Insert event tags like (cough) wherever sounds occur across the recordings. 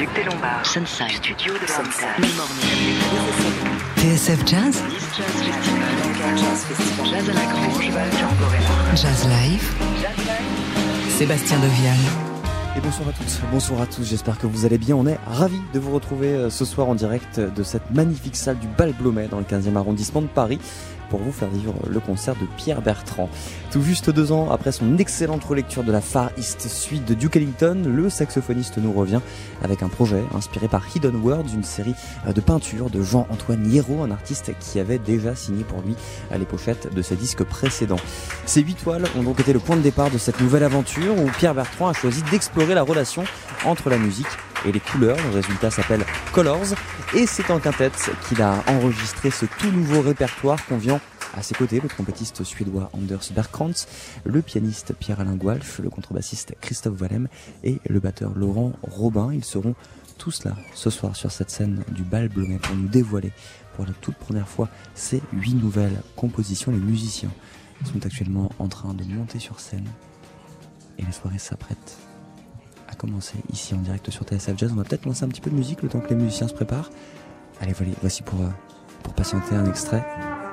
Duc des Lombards, Sunside, Studio de Sunside, TSF Jazz, Jazz à la Grange, Jazz Live, Sébastien Devial. Et bonsoir à toutes, bonsoir à tous, j'espère que vous allez bien. On est ravis de vous retrouver euh, ce soir en direct de cette magnifique salle du Bal Blomet dans le 15e arrondissement de Paris pour vous faire vivre le concert de Pierre Bertrand. Tout juste deux ans après son excellente relecture de la Far East Suite de Duke Ellington, le saxophoniste nous revient avec un projet inspiré par Hidden Words, une série euh, de peintures de Jean-Antoine Hierro, un artiste qui avait déjà signé pour lui à les pochettes de ses disques précédents. Ces huit toiles ont donc été le point de départ de cette nouvelle aventure où Pierre Bertrand a choisi d'explorer la relation entre la musique et les couleurs. Le résultat s'appelle Colors et c'est en quintette qu'il a enregistré ce tout nouveau répertoire conviant à ses côtés le trompettiste suédois Anders Bergkrantz, le pianiste Pierre-Alain Gualf, le contrebassiste Christophe Wallem et le batteur Laurent Robin. Ils seront tous là ce soir sur cette scène du bal Blomet pour nous dévoiler pour la toute première fois ces huit nouvelles compositions. Les musiciens sont actuellement en train de monter sur scène et les soirées s'apprêtent à commencer ici en direct sur TSF Jazz. On va peut-être lancer un petit peu de musique le temps que les musiciens se préparent. Allez, voici pour, euh, pour patienter un extrait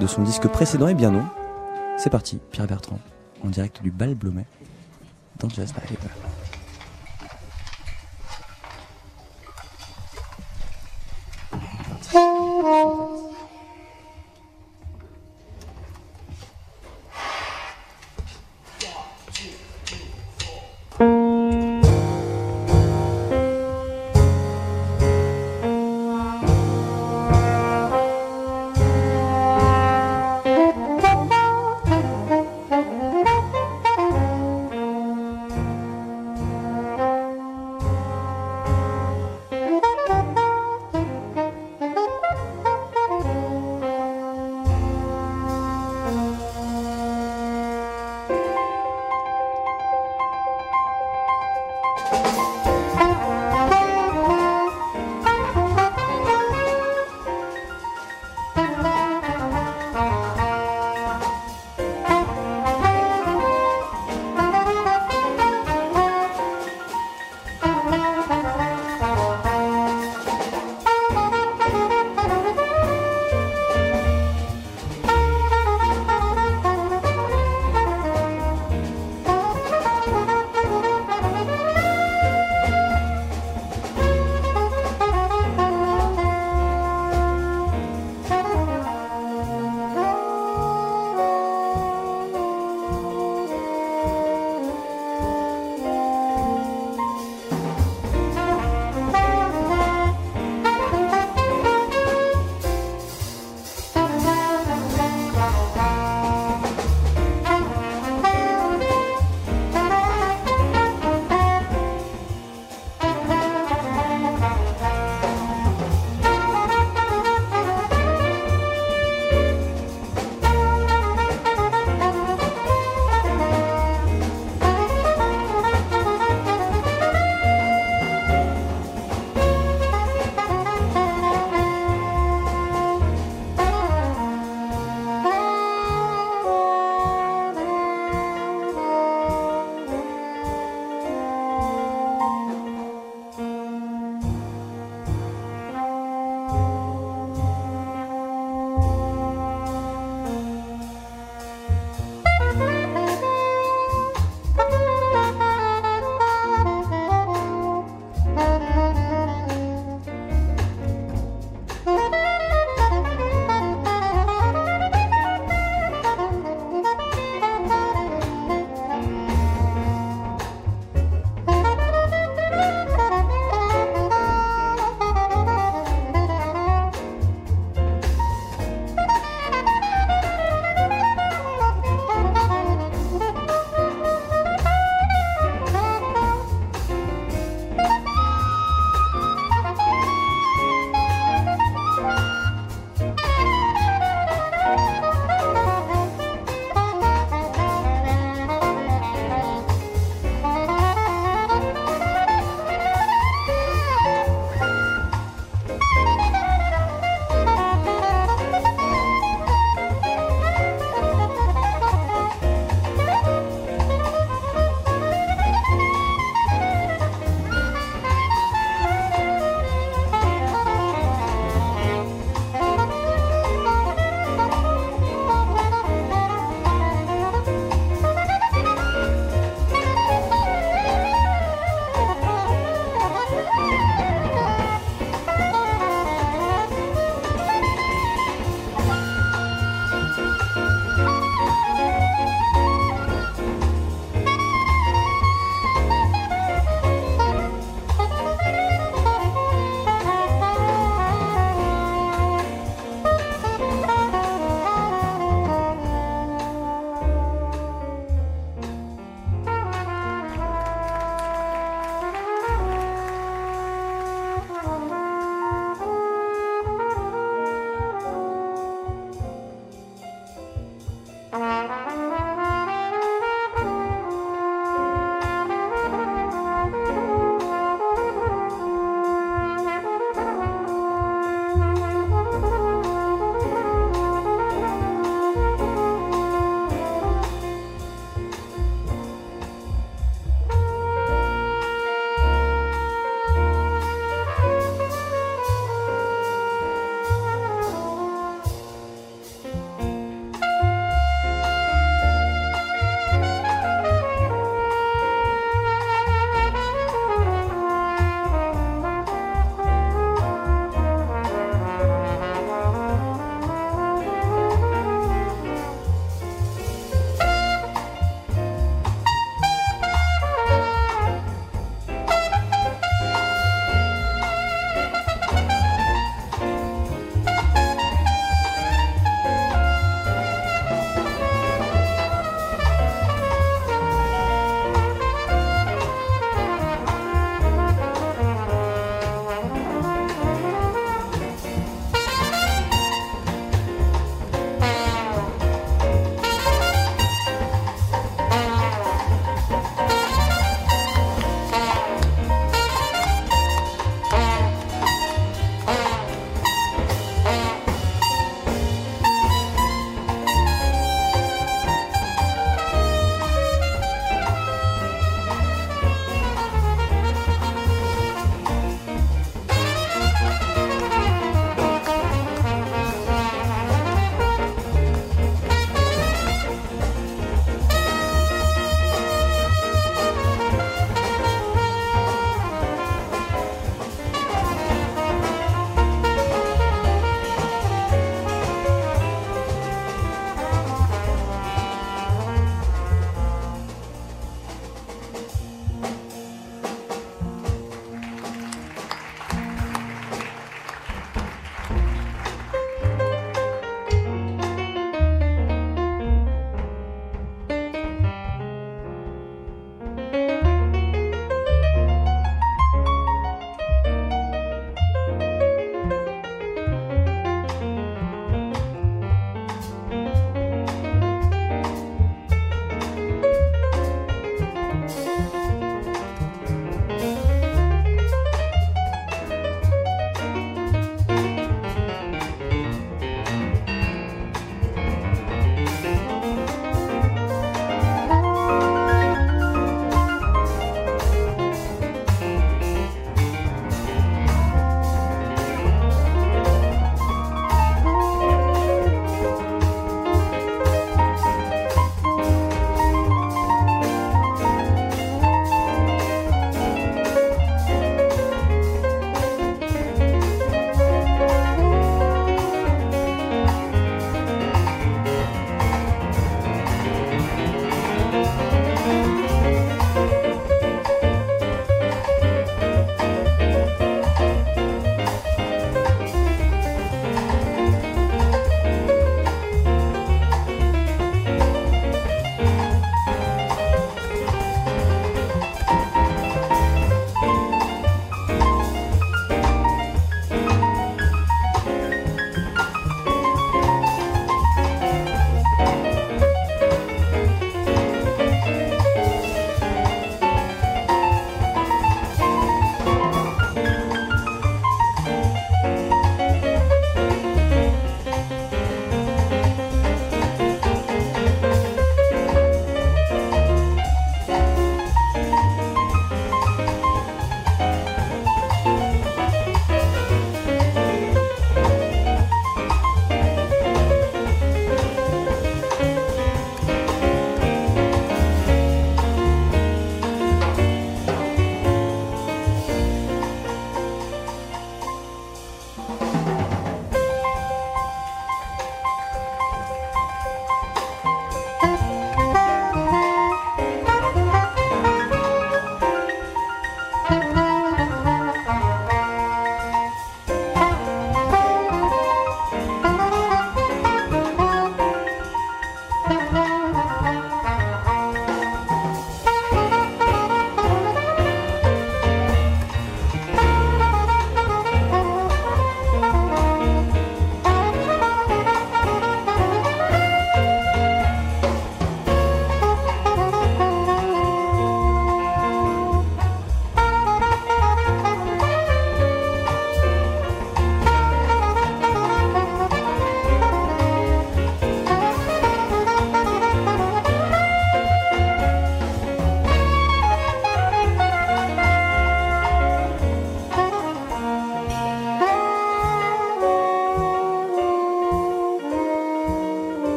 de son disque précédent. et bien non, c'est parti, Pierre Bertrand, en direct du Bal Blomet, dans Jazz Live.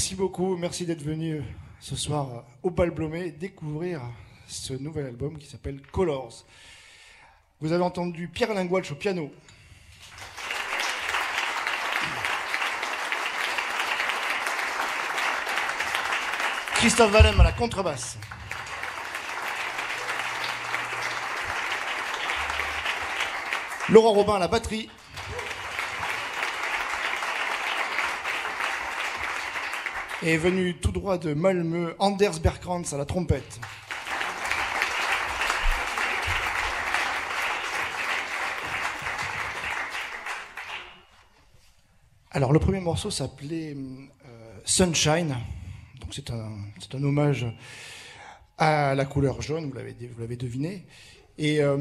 Merci beaucoup, merci d'être venu ce soir au Bal Blomé découvrir ce nouvel album qui s'appelle Colors. Vous avez entendu Pierre Lingualch au piano. Christophe Valem à la contrebasse. Laurent Robin à la batterie. Et venu tout droit de Malmö, Anders Bergkrantz à la trompette. Alors le premier morceau s'appelait euh, Sunshine, donc c'est un, un hommage à la couleur jaune, vous l'avez, vous l'avez deviné. Et euh,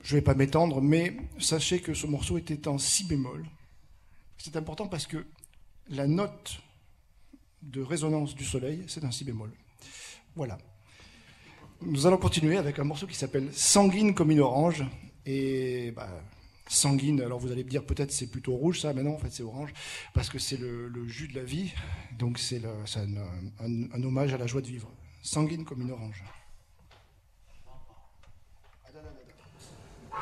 je ne vais pas m'étendre, mais sachez que ce morceau était en si bémol. C'est important parce que la note de résonance du soleil, c'est un si bémol. Voilà. Nous allons continuer avec un morceau qui s'appelle Sanguine comme une orange. Et bah, sanguine, alors vous allez me dire peut-être c'est plutôt rouge ça, mais non, en fait c'est orange, parce que c'est le, jus de la vie. Donc c'est un, un- un hommage à la joie de vivre. Sanguine comme une orange.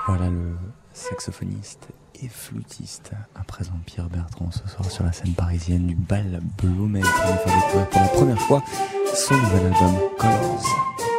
Voilà le saxophoniste et flûtiste à présent Pierre Bertrand ce soir sur la scène parisienne du bal découvrir pour la première fois son nouvel album Colors.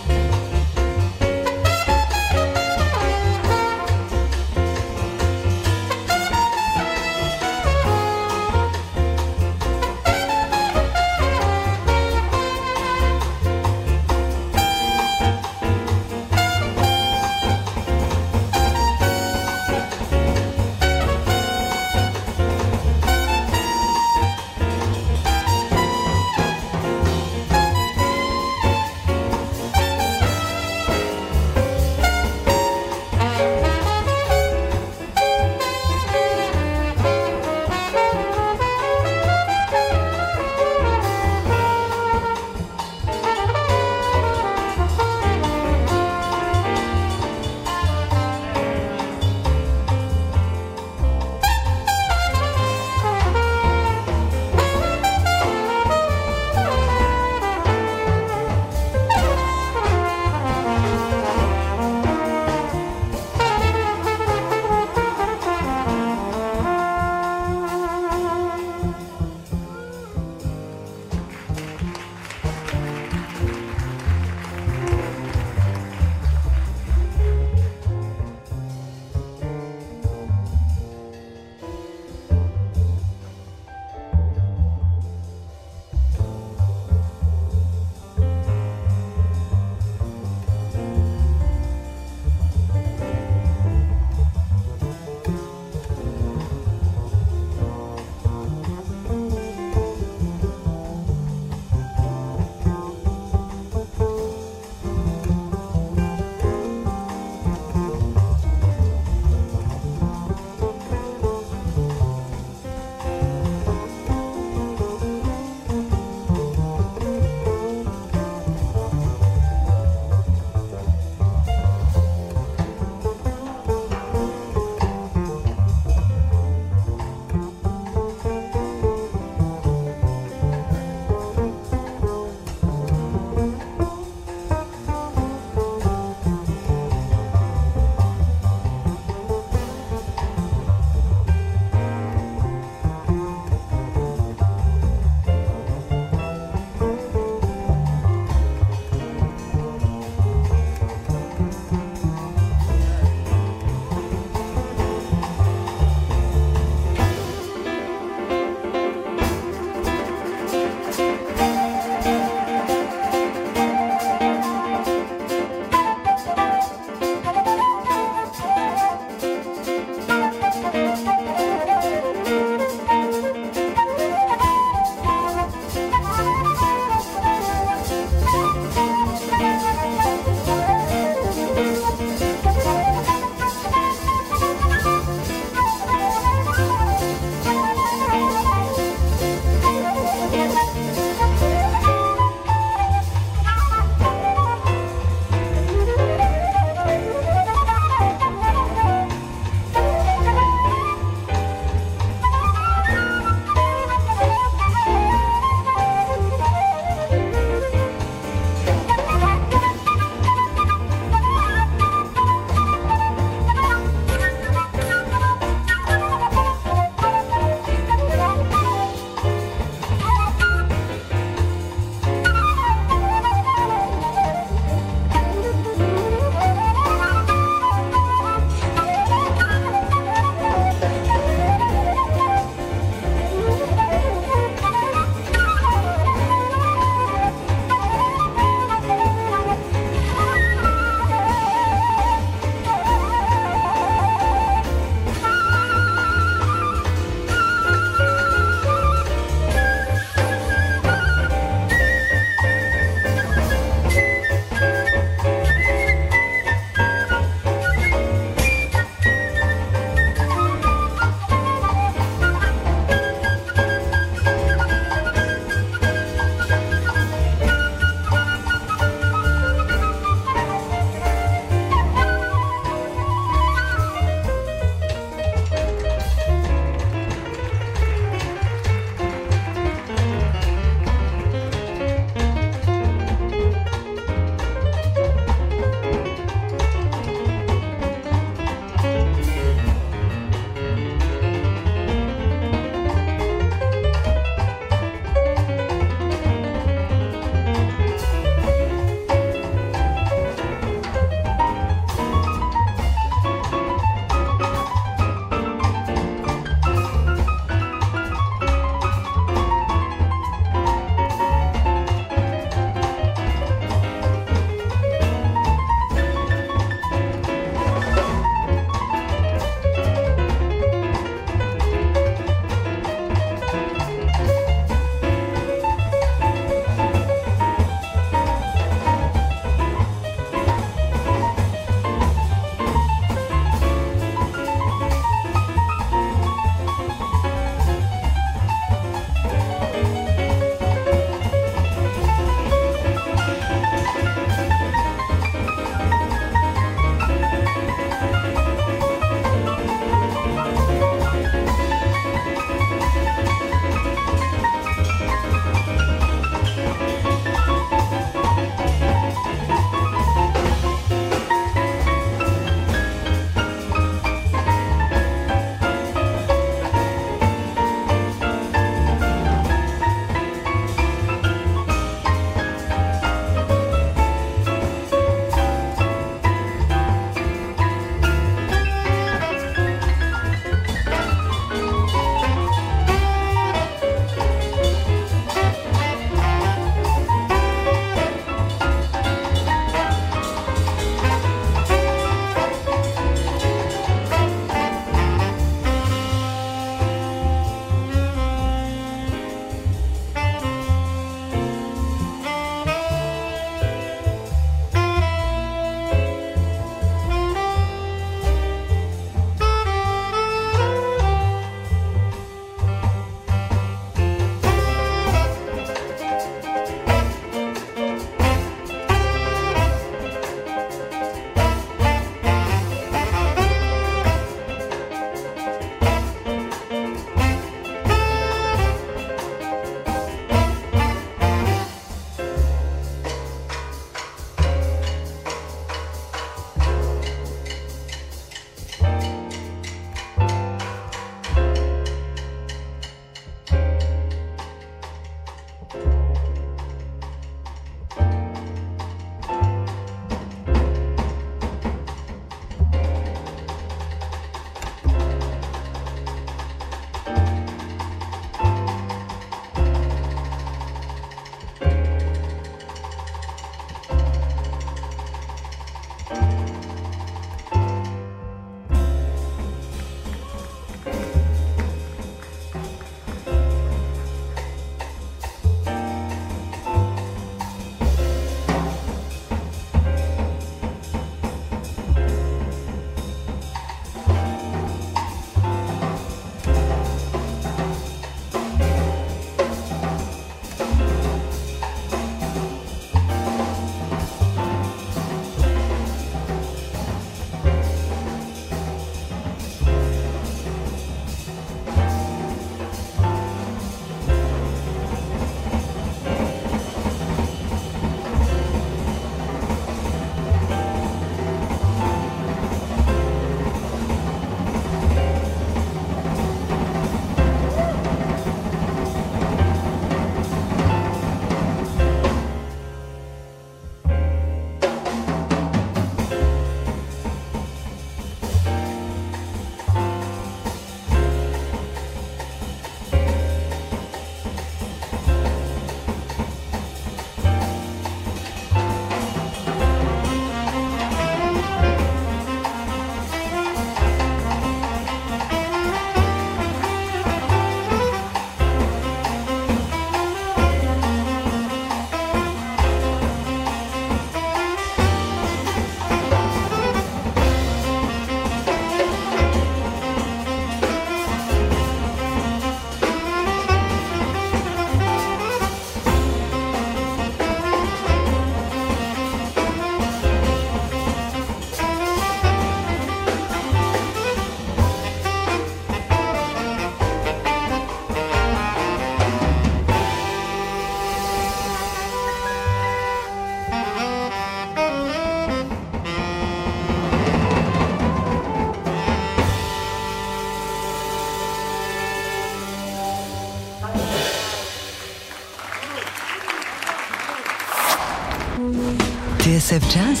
TSF Jazz,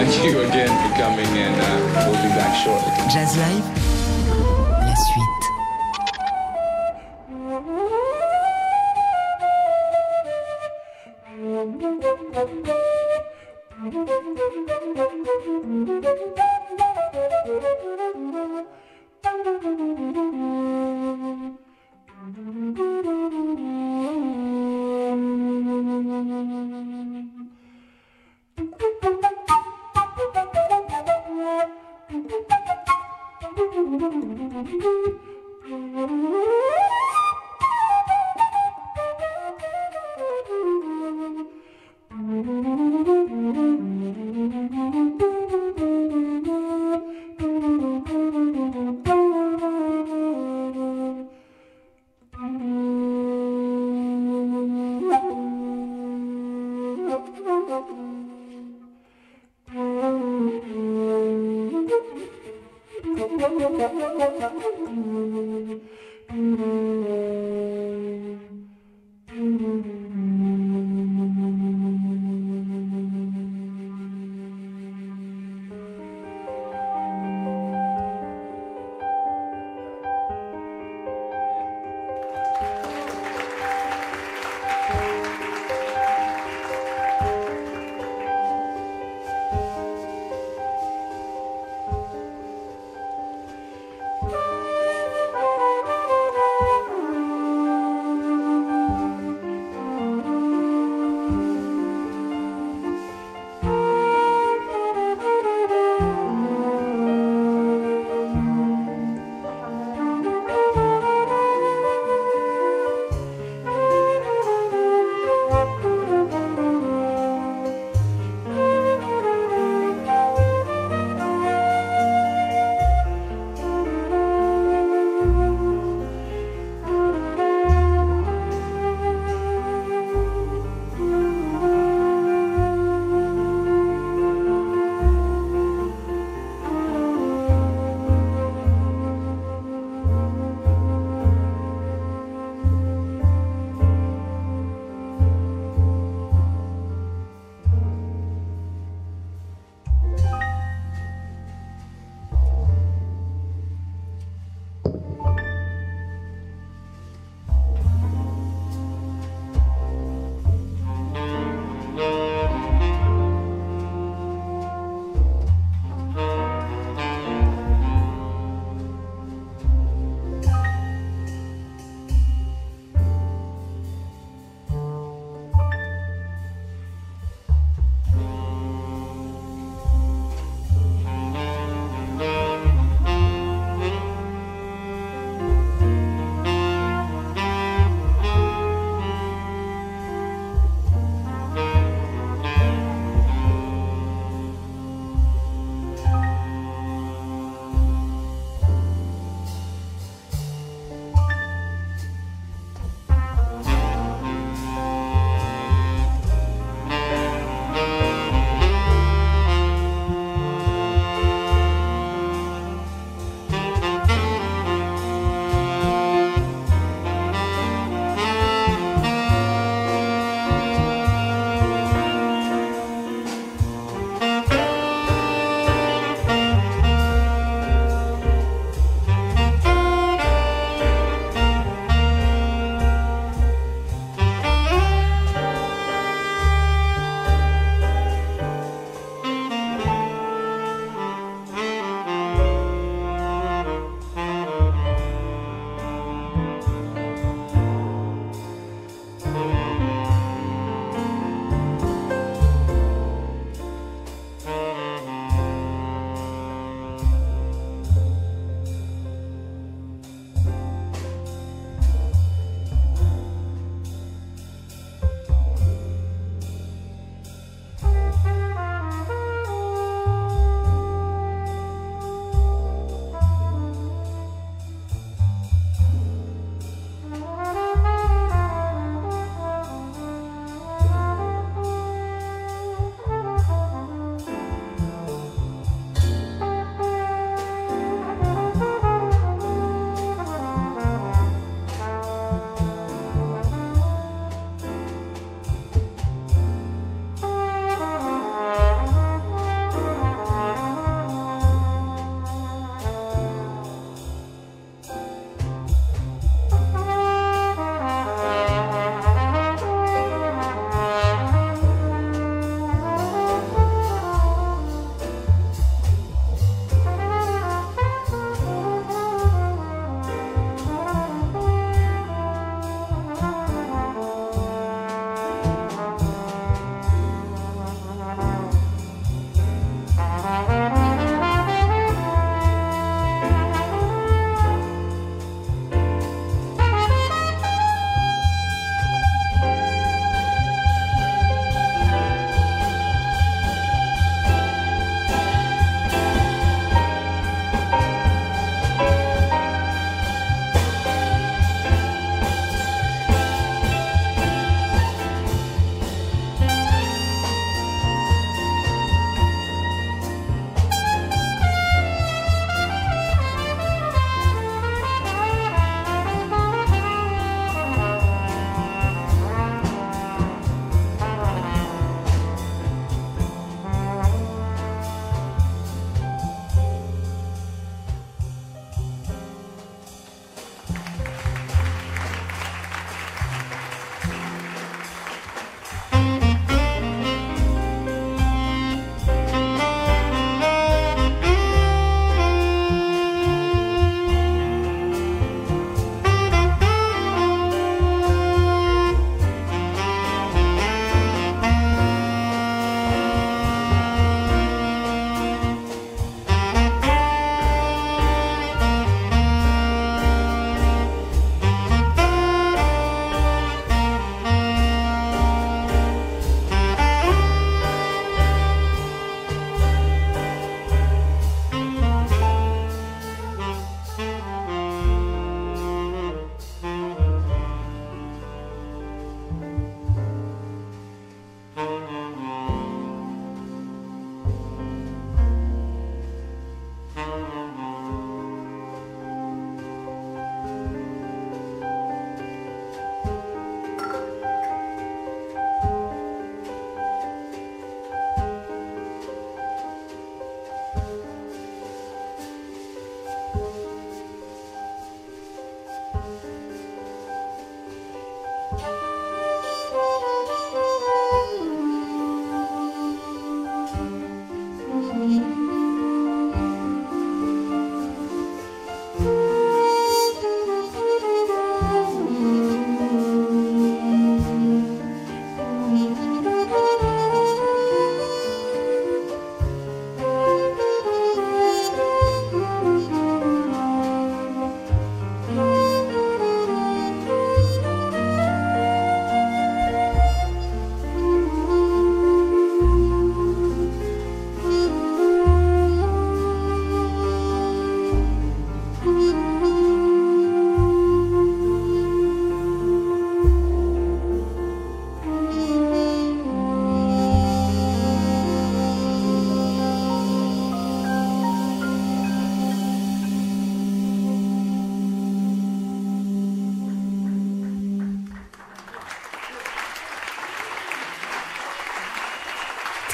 Thank you again for coming, and uh, we'll be back shortly. Jazz Live,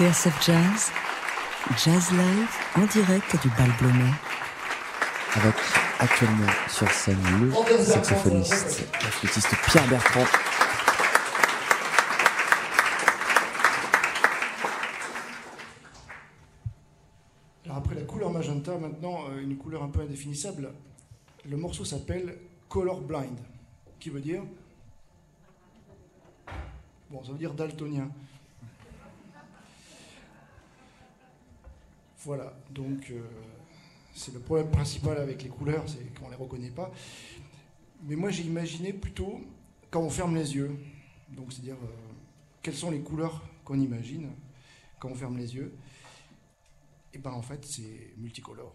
TSF Jazz, Jazz Live en direct du Bal Blomet. Avec actuellement sur scène le saxophoniste, le flûtiste Pierre Bertrand. Alors après la couleur magenta, maintenant euh, une couleur un peu indéfinissable. Le morceau s'appelle Color Blind, qui veut dire bon, ça veut dire daltonien. Voilà, donc euh, c'est le problème principal avec les couleurs, c'est qu'on ne les reconnaît pas. Mais moi j'ai imaginé plutôt quand on ferme les yeux, donc c'est-à-dire euh, quelles sont les couleurs qu'on imagine quand on ferme les yeux? Et ben en fait c'est multicolore.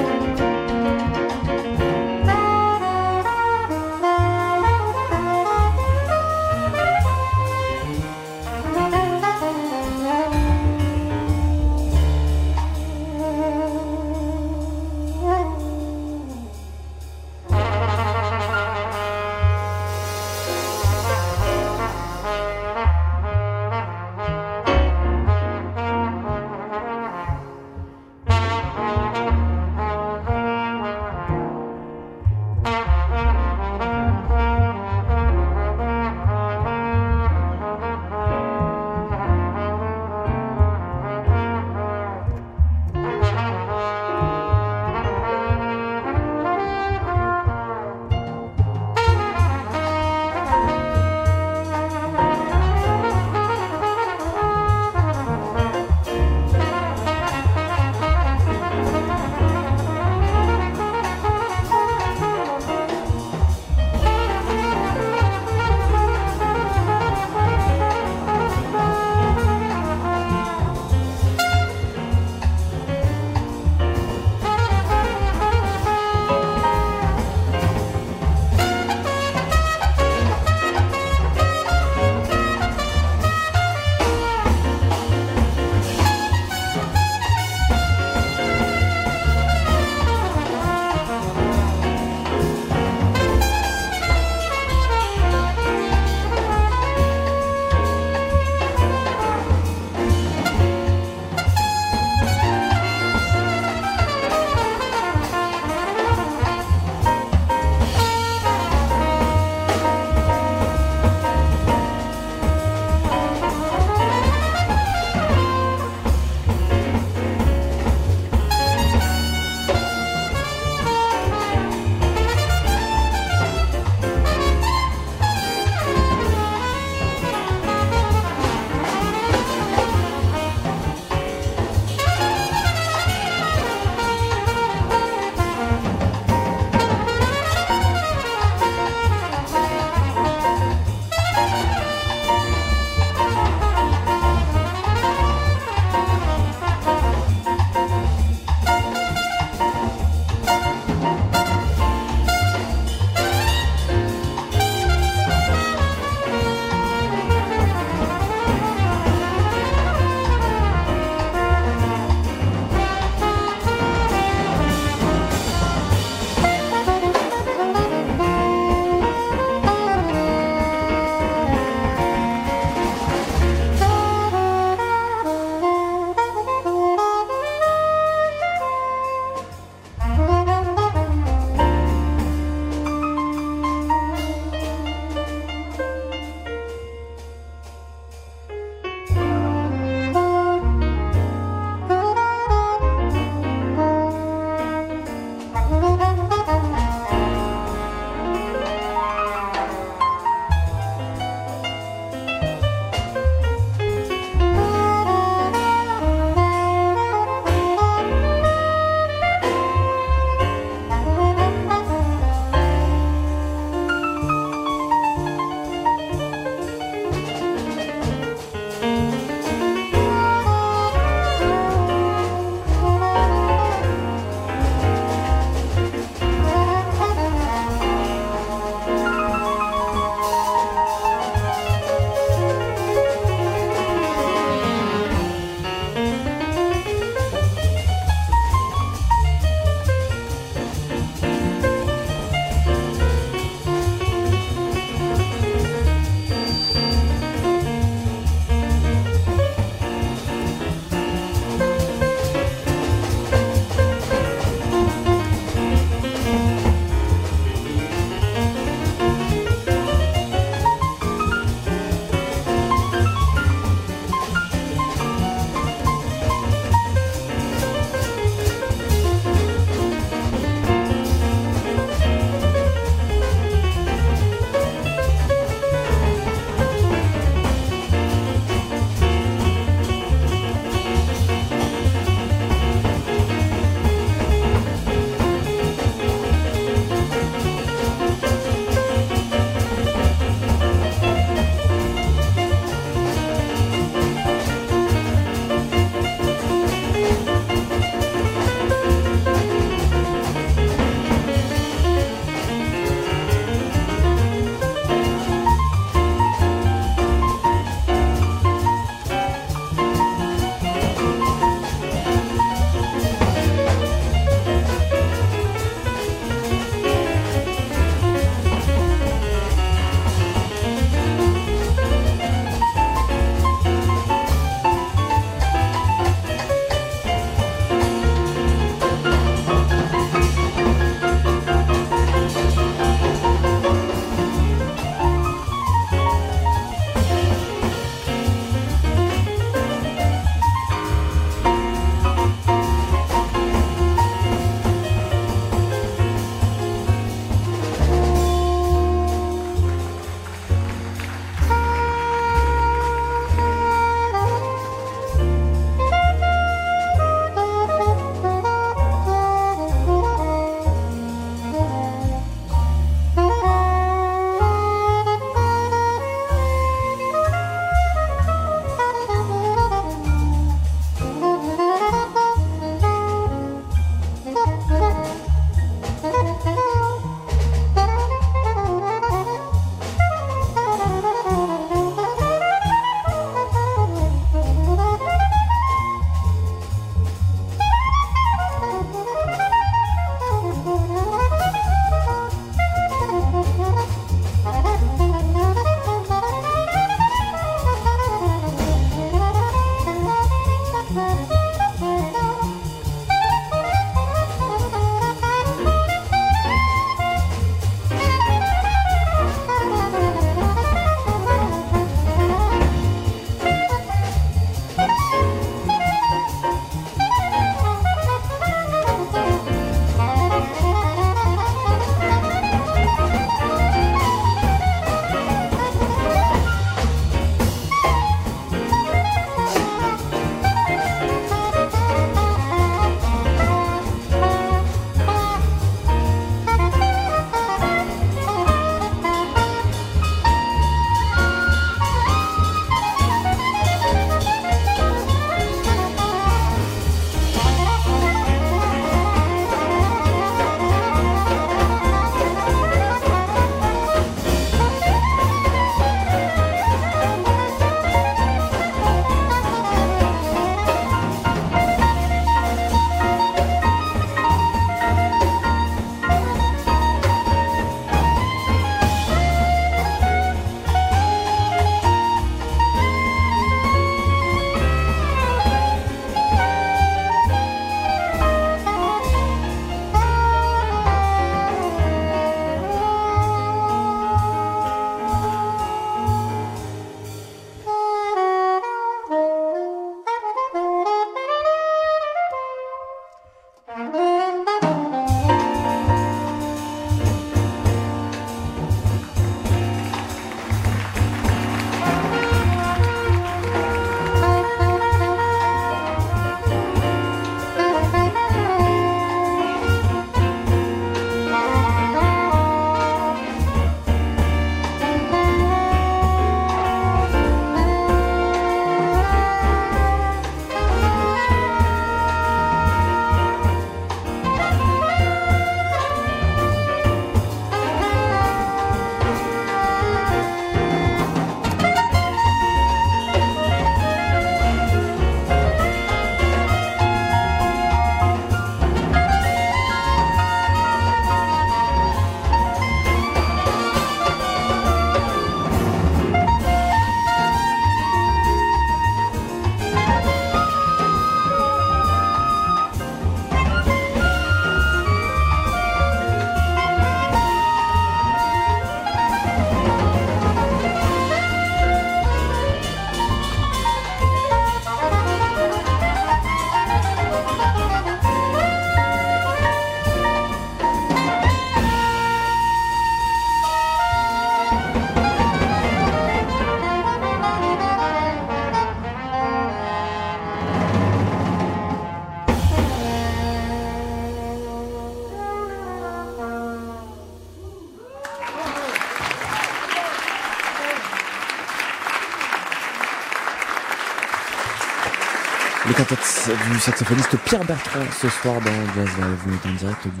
Les quintettes du saxophoniste Pierre Bertrand ce soir dans Jazz Live. Vous êtes en direct du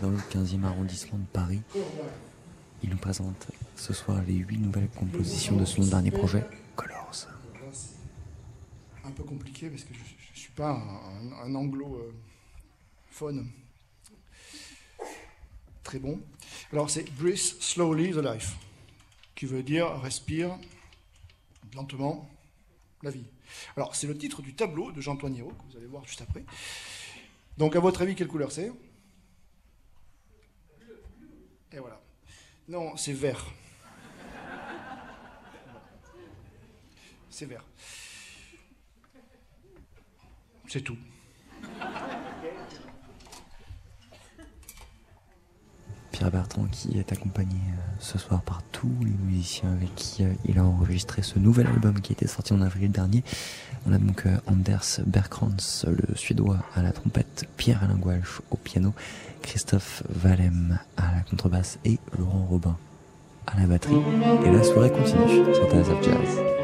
dans le 15e arrondissement de Paris. Il nous présente ce soir les huit nouvelles compositions de son dernier projet, Colors. un peu compliqué parce que je ne suis pas un, un anglophone très bon. Alors c'est Breathe Slowly the Life, qui veut dire respire lentement la vie. Alors c'est le titre du tableau de Jean-Antoine Hiro, que vous allez voir juste après. Donc à votre avis, quelle couleur c'est? Et voilà. Non, c'est vert. C'est vert. C'est tout. Pierre Bertrand qui est accompagné euh, ce soir par tous les musiciens avec qui euh, il a enregistré ce nouvel album qui était sorti en avril dernier. On a donc euh, Anders Berkrantz, le suédois à la trompette, Pierre Alain Gualch au piano, Christophe Valem à la contrebasse et Laurent Robin à la batterie. Et la soirée continue sur of Jazz.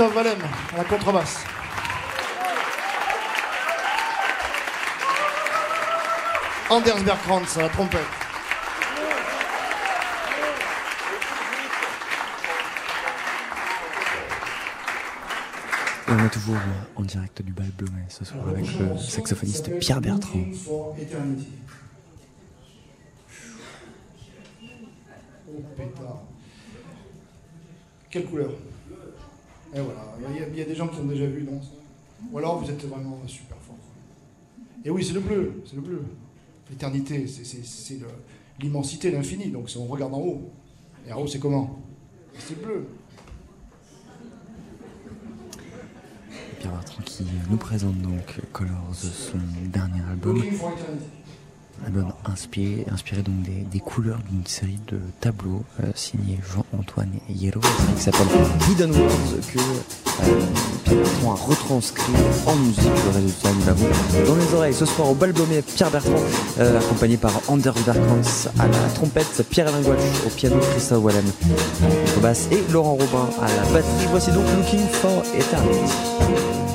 Christophe Valem à la contrebasse. Anders Bergkrantz à la trompette. Et on est toujours en direct du bal Blomet ce soir avec le saxophoniste Pierre Bertrand. Oh. Quelle couleur? Et voilà, il y, a- il y a des gens qui ont déjà vu, non ça Ou alors vous êtes vraiment super fort. Et oui, c'est le bleu, c'est le bleu. L'éternité, c'est- l'immensité, l'infini, donc on regarde en haut. Et en haut, c'est comment? C'est le bleu. Pierre Bertrand qui nous présente donc Colors, son dernier album. Album inspiré, inspiré donc des, des couleurs d'une série de tableaux euh, signés Jean-Antoine Hierro, qui s'appelle Hidden Words, que euh, Pierre Bertrand a retranscrit en musique. Le résultat, nous l'avons dans les oreilles. Ce soir au bal Blomet, Pierre Bertrand, euh, accompagné par Anders Berkrantz à la trompette, Pierre Linguach au piano, Christophe Wallem au basse et Laurent Robin à la batterie. Voici donc Looking for Eternity.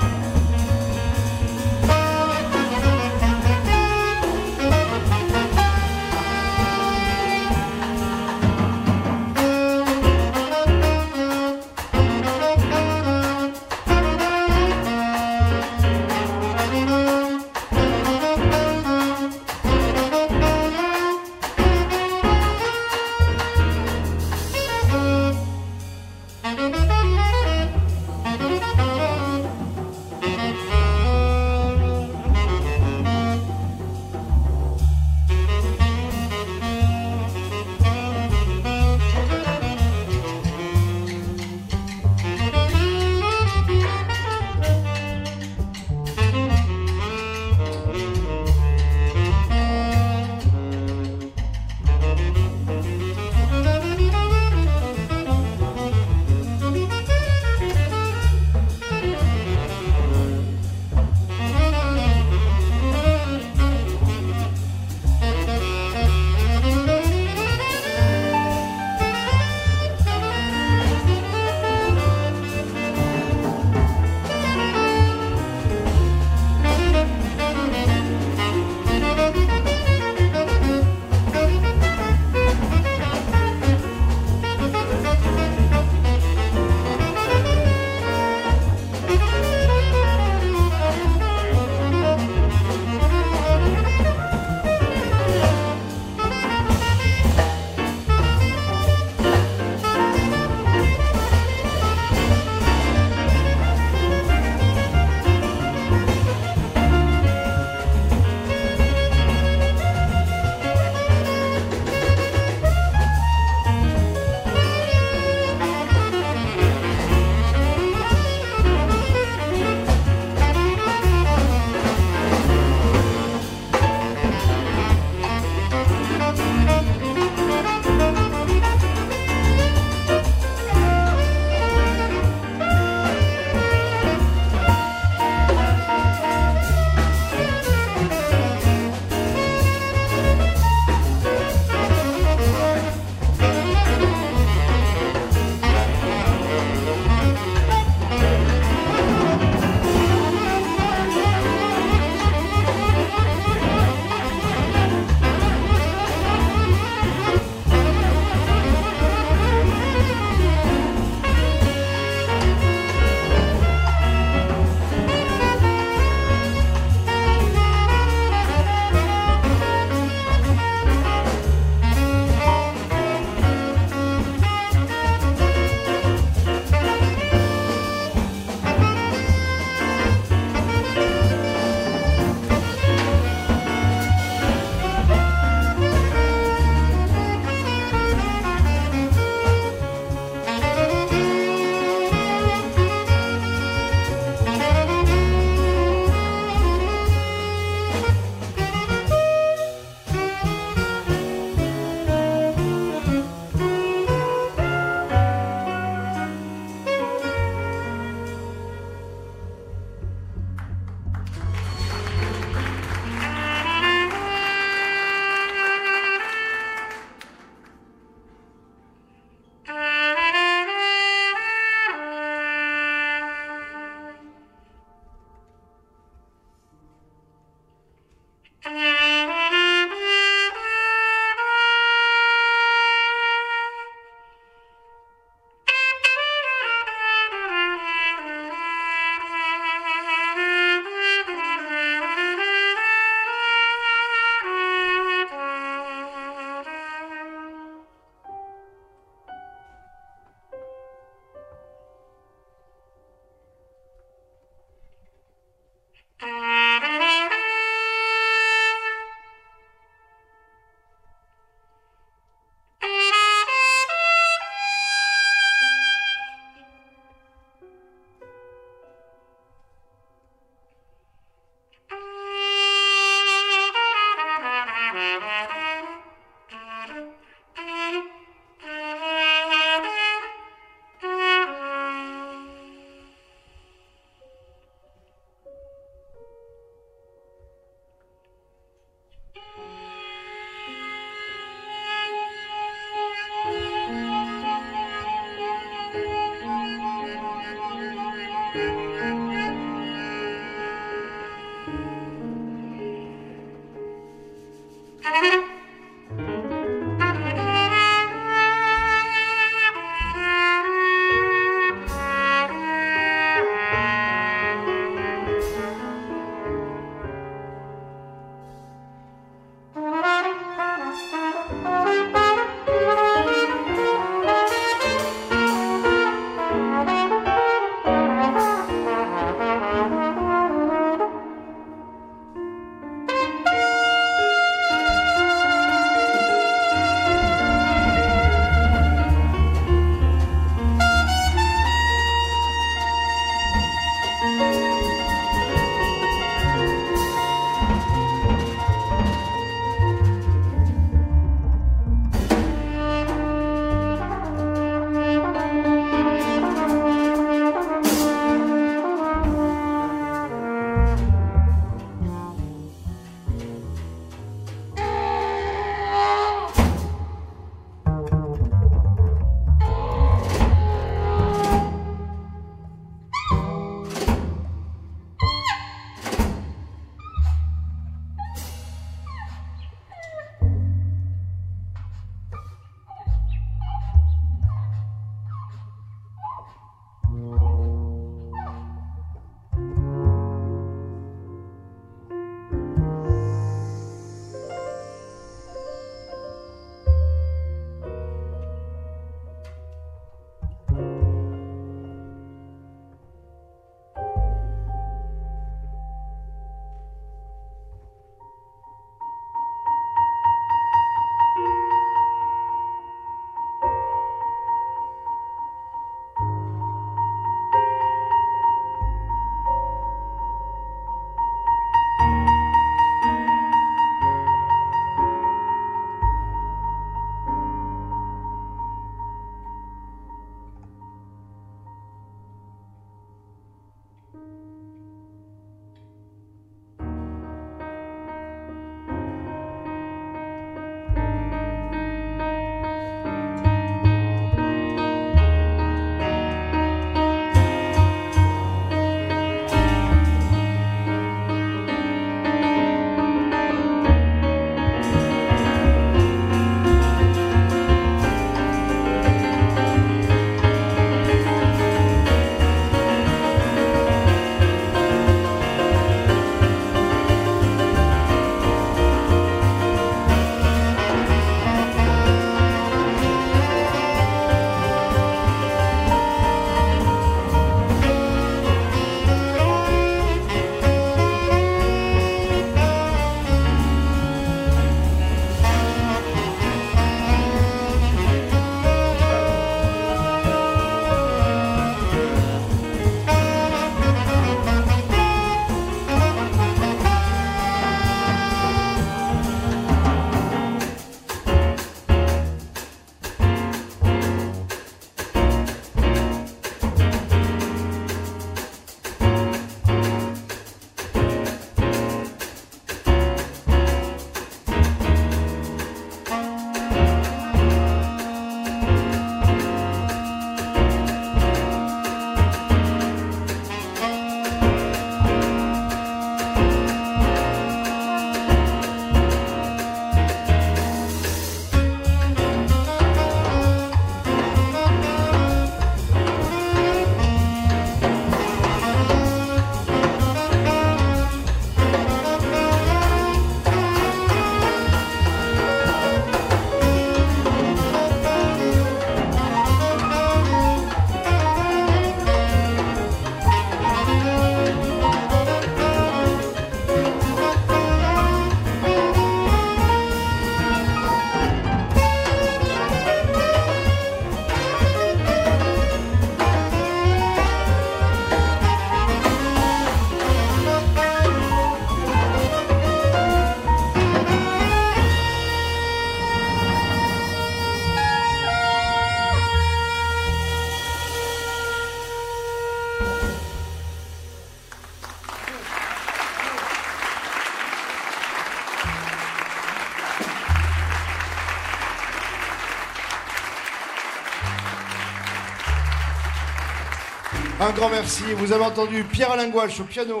Grand merci. Vous avez entendu Pierre-Alain Gouache au piano.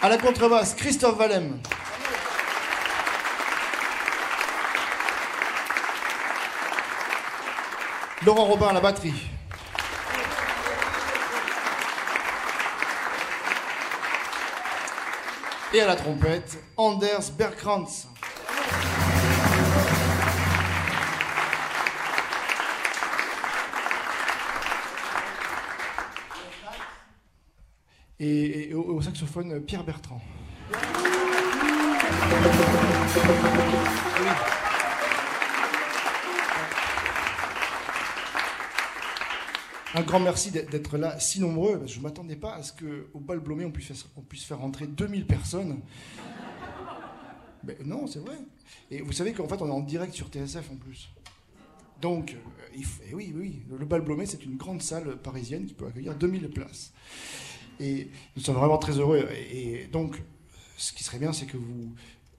À la contrebasse, Christophe Valem. Laurent Robin à la batterie. Et à la trompette, Anders Bergkrantz. Pierre Bertrand. Un grand merci d'être- là si nombreux. Je ne m'attendais pas à ce qu'au bal Blomé, on puisse, faire, on puisse faire rentrer 2000 personnes. Mais non, c'est vrai. Et vous savez qu'en fait, on est en direct sur TSF en plus. Donc, euh, eh oui, oui, le, bal Blomé, c'est une grande salle parisienne qui peut accueillir 2000 places. Et nous sommes vraiment très heureux. Et, donc, ce qui serait bien, c'est que vous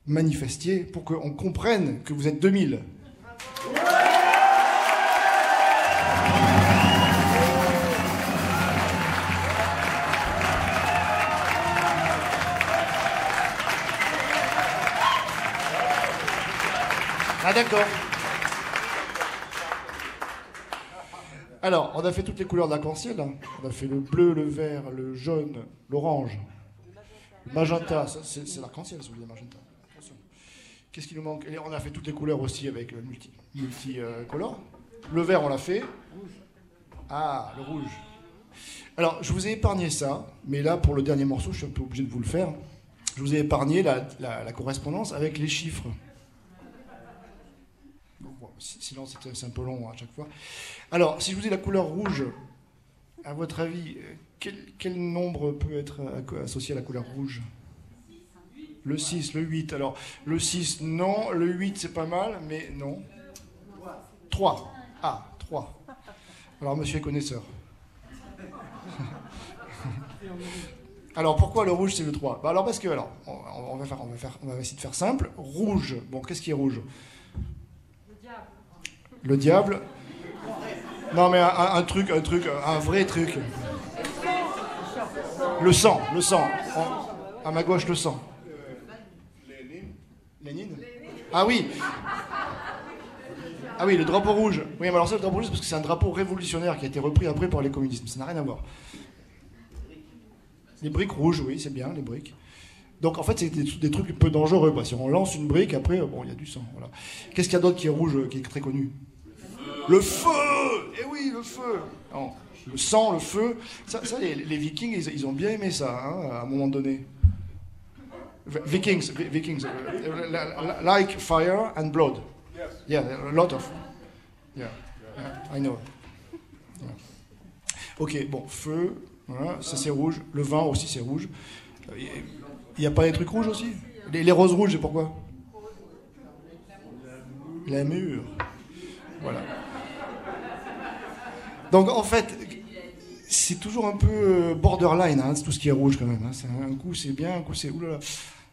manifestiez pour qu'on comprenne que vous êtes 2000. Ah. Alors, on a fait toutes les couleurs d'arc-en-ciel. hein. On a fait le bleu, le vert, le jaune, l'orange, le magenta. C'est l'arc-en-ciel, si vous voulez, magenta. Qu'est-ce qui nous manque? On a fait toutes les couleurs aussi avec le multi, multi euh, color. Le vert, on l'a fait. Ah, le rouge. Alors, je vous ai épargné ça, mais là, pour le dernier morceau, je suis un peu obligé de vous le faire. Je vous ai épargné la correspondance avec les chiffres. Sinon, c'est un peu long à chaque fois. Alors, si je vous dis la couleur rouge, à votre avis, euh, quel, nombre peut être euh, associé à la couleur rouge? Le 6, le 8. Alors, le 6, non. Le 8, c'est pas mal, mais non. 3. Ah, 3. Alors, monsieur est connaisseur. (laughs) Alors pourquoi le rouge c'est le 3 Bah alors parce que alors on va essayer de faire simple. Rouge. Bon, qu'est-ce qui est rouge? Le diable. Non mais un, truc un truc un vrai truc. Le sang, le sang. À ma gauche le sang. Lénine. Ah oui. Ah oui, le drapeau rouge. Oui, mais alors ça, le drapeau rouge, c'est parce que c'est un drapeau révolutionnaire qui a été repris après par les communistes. Ça n'a rien à voir. Les briques rouges, oui, c'est bien, les briques. Donc en fait, c'est des, trucs un peu dangereux. Si on lance une brique, après, bon, il y a du sang. Qu'est-ce qu'il y a d'autre qui est rouge, qui est très connu? Le feu Eh oui, le feu Non, Le sang, le feu. Ça, ça, les, les Vikings, ils, ils ont bien aimé ça, hein, à un moment donné. Vikings, Vi- Vikings, euh, like fire and blood. Yeah, a lot of. Yeah, yeah, I know. Yeah. Ok, bon, feu, voilà, ça c'est rouge. Le vin aussi c'est rouge. Il n'y a pas des trucs rouges aussi? Les, les roses rouges, c'est pourquoi? La mûre. Voilà. Donc en fait, c'est toujours un peu euh, borderline, hein, c'est tout ce qui est rouge quand même. hein. C'est Un coup c'est bien, un coup c'est oulala.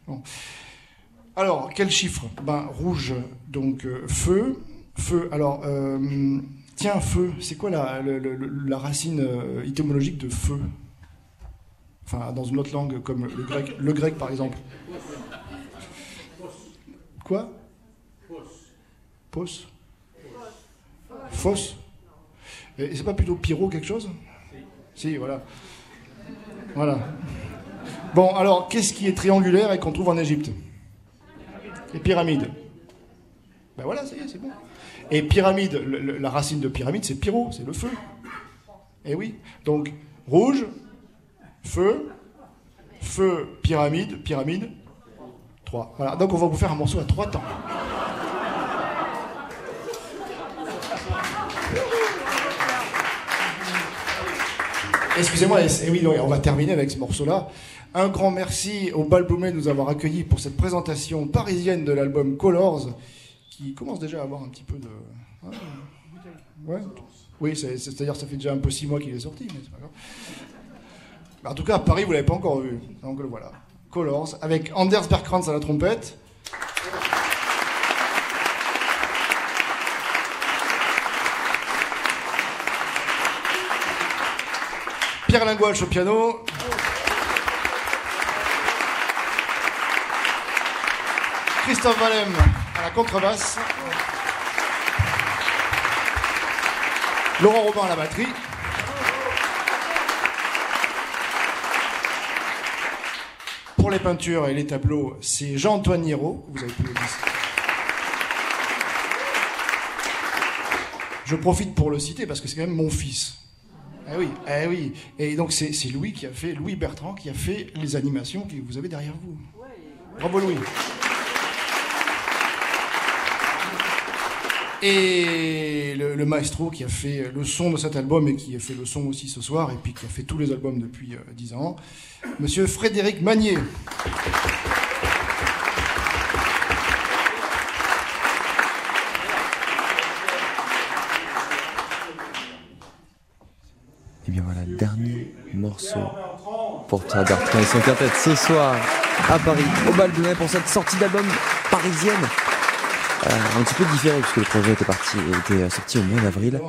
Bon. Alors, quel chiffre? Ben, rouge, donc euh, feu. Feu, alors, euh, tiens, feu, c'est quoi la racine euh, étymologique de feu? Enfin, dans une autre langue comme le grec, le grec par exemple. Quoi? Pos Fos Et c'est pas plutôt pyro quelque chose? Si, voilà. Voilà. Bon, alors, qu'est-ce qui est triangulaire et qu'on trouve en Égypte? Les pyramides. Ben voilà, ça y est, c'est bon. Et pyramide, le- le- la racine de pyramide, c'est pyro, c'est le feu. Eh oui. Donc, rouge, feu, feu, pyramide, pyramide, 3. Voilà. Donc, on va vous faire un morceau à trois temps. (laughs) Excusez-moi, et oui, on va terminer avec ce morceau-là. Un grand merci au Bal Blumé de nous avoir accueillis pour cette présentation parisienne de l'album Colors, qui commence déjà à avoir un petit peu de. Ouais. Oui, c'est- c'est- c'est-à-dire ça fait déjà un peu six mois qu'il est sorti, mais c'est en tout cas, à Paris, vous l'avez pas encore vu. Donc voilà. Colors, avec Anders Bergkrantz à la trompette. Pierre Linguache au piano. Christophe Valem à la contrebasse. Laurent Robin à la batterie. Pour les peintures et les tableaux, c'est Jean-Antoine que vous avez pu le dire. Je profite pour le citer parce que c'est quand même mon fils. Eh oui, eh oui. Et donc c'est Louis qui a fait, Louis Bertrand qui a fait les animations que vous avez derrière vous. Bravo Louis. Et le, le maestro qui a fait le son de cet album et qui a fait le son aussi ce soir et puis qui a fait tous les albums depuis euh, 10 ans, Monsieur Frédéric Magnier. Et bien voilà, dernier morceau pour Pierre Bertrand et son quintet ce soir à Paris, au Bal de Mai pour cette sortie d'album parisienne. Euh, un petit peu différé puisque le projet était parti était euh, sorti au mois d'avril.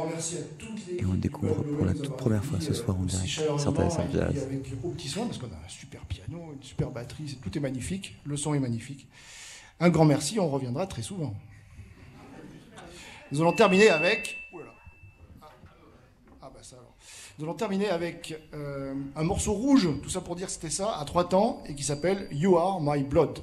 Et on le découvre pour la toute première fois ce soir en direct. Certains. Avec au petit soin, parce qu'on a un super piano, une super batterie, tout est magnifique, le son est magnifique. Un grand merci, on reviendra très souvent. Nous allons terminer avec. Ouh là là. Ah, ah, bah ça alors. Nous allons terminer avec euh, un morceau rouge, tout ça pour dire que c'était ça, à trois temps, et qui s'appelle You Are My Blood.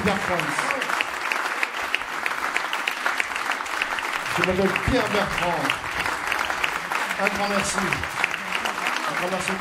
Bertrand. Je m'appelle Pierre Bertrand. Un grand merci. Un grand merci.